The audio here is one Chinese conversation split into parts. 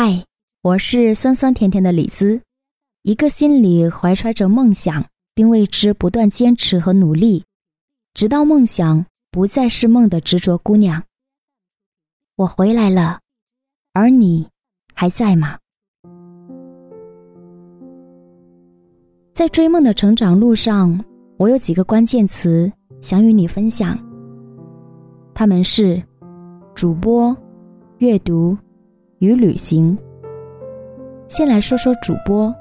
嗨，我是酸酸甜甜的李子，一个心里怀揣着梦想，并为之不断坚持和努力，直到梦想不再是梦的执着姑娘。我回来了，而你还在吗？在追梦的成长路上，我有几个关键词想与你分享，他们是主播、阅读。与旅行。先来说说主播。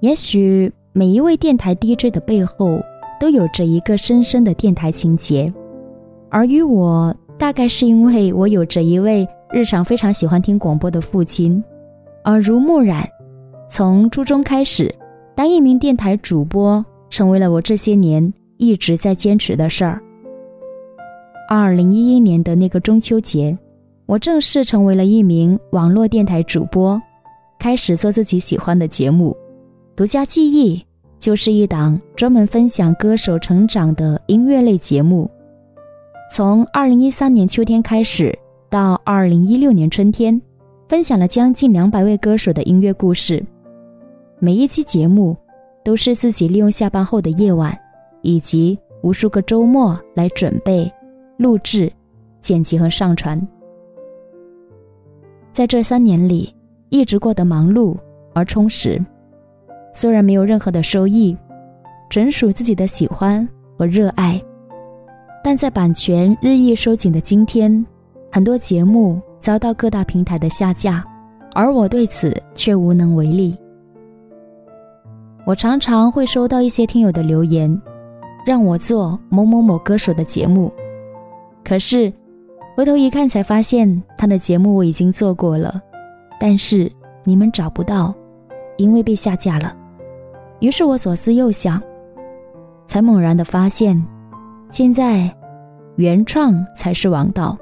也许每一位电台 DJ 的背后都有着一个深深的电台情节，而与我，大概是因为我有着一位日常非常喜欢听广播的父亲，耳濡目染，从初中开始，当一名电台主播成为了我这些年一直在坚持的事儿。二零一一年的那个中秋节。我正式成为了一名网络电台主播，开始做自己喜欢的节目。独家记忆就是一档专门分享歌手成长的音乐类节目。从二零一三年秋天开始，到二零一六年春天，分享了将近两百位歌手的音乐故事。每一期节目都是自己利用下班后的夜晚，以及无数个周末来准备、录制、剪辑和上传。在这三年里，一直过得忙碌而充实。虽然没有任何的收益，纯属自己的喜欢和热爱，但在版权日益收紧的今天，很多节目遭到各大平台的下架，而我对此却无能为力。我常常会收到一些听友的留言，让我做某某某歌手的节目，可是。回头一看，才发现他的节目我已经做过了，但是你们找不到，因为被下架了。于是我左思右想，才猛然的发现，现在原创才是王道。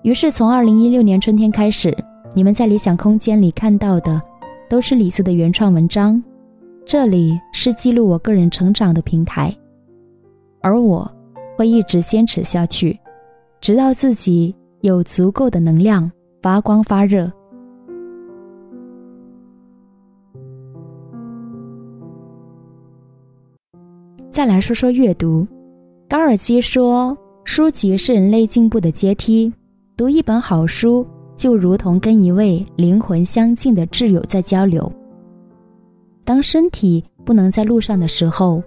于是从二零一六年春天开始，你们在理想空间里看到的，都是李子的原创文章。这里是记录我个人成长的平台，而我会一直坚持下去。直到自己有足够的能量发光发热。再来说说阅读，高尔基说，书籍是人类进步的阶梯。读一本好书，就如同跟一位灵魂相近的挚友在交流。当身体不能在路上的时候，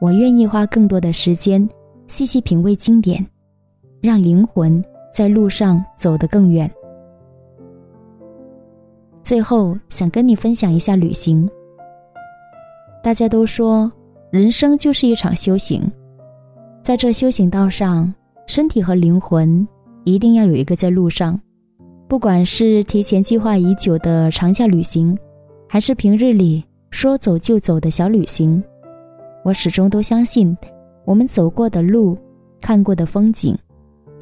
我愿意花更多的时间细细品味经典。让灵魂在路上走得更远。最后，想跟你分享一下旅行。大家都说，人生就是一场修行，在这修行道上，身体和灵魂一定要有一个在路上。不管是提前计划已久的长假旅行，还是平日里说走就走的小旅行，我始终都相信，我们走过的路，看过的风景。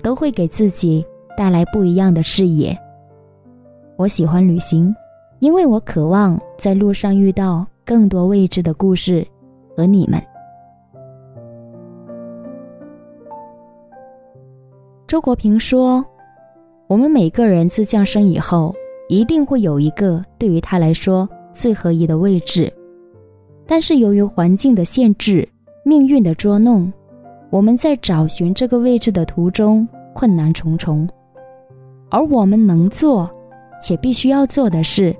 都会给自己带来不一样的视野。我喜欢旅行，因为我渴望在路上遇到更多未知的故事和你们。周国平说：“我们每个人自降生以后，一定会有一个对于他来说最合意的位置，但是由于环境的限制、命运的捉弄。”我们在找寻这个位置的途中困难重重，而我们能做且必须要做的是，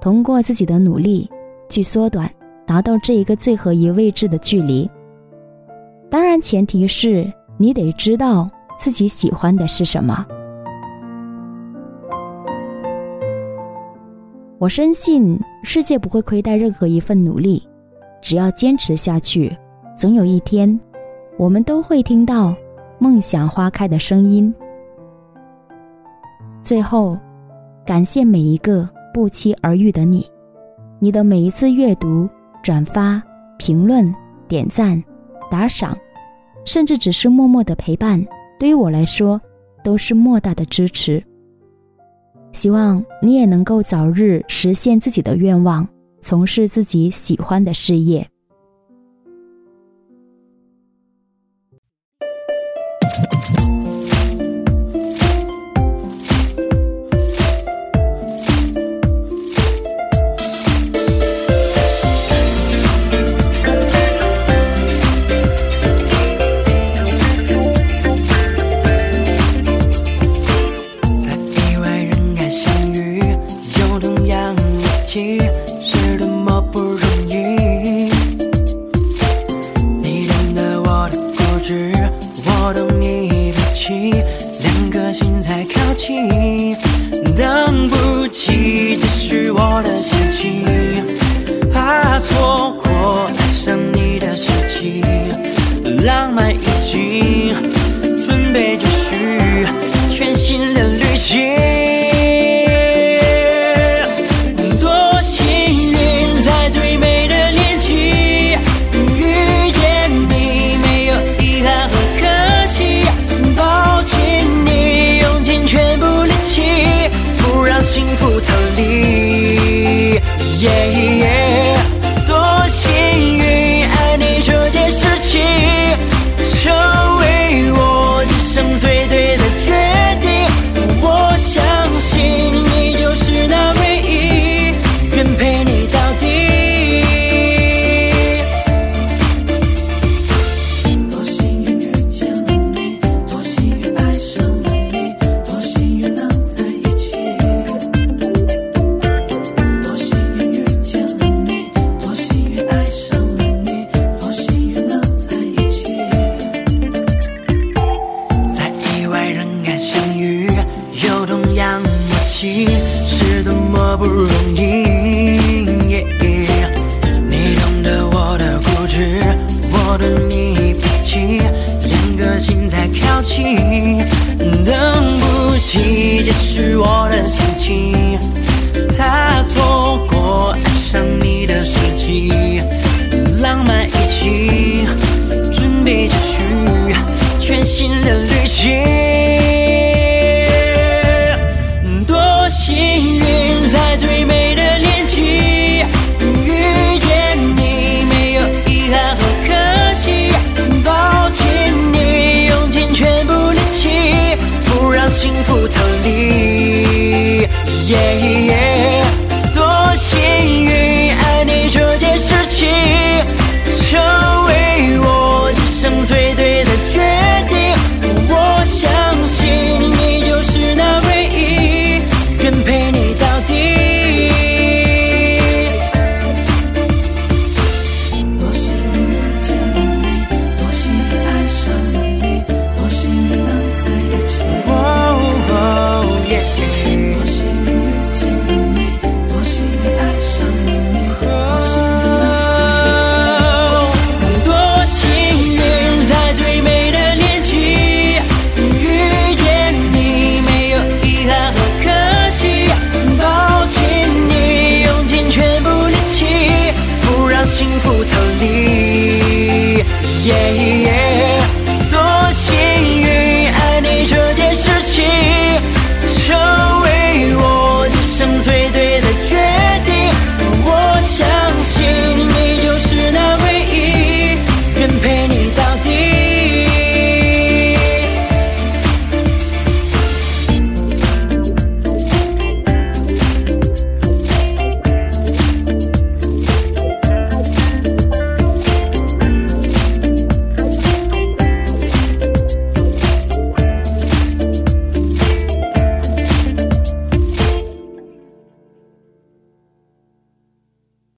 通过自己的努力去缩短达到这一个最合宜位置的距离。当然，前提是你得知道自己喜欢的是什么。我深信世界不会亏待任何一份努力，只要坚持下去，总有一天。我们都会听到梦想花开的声音。最后，感谢每一个不期而遇的你，你的每一次阅读、转发、评论、点赞、打赏，甚至只是默默的陪伴，对于我来说都是莫大的支持。希望你也能够早日实现自己的愿望，从事自己喜欢的事业。yeah, yeah. three, three, the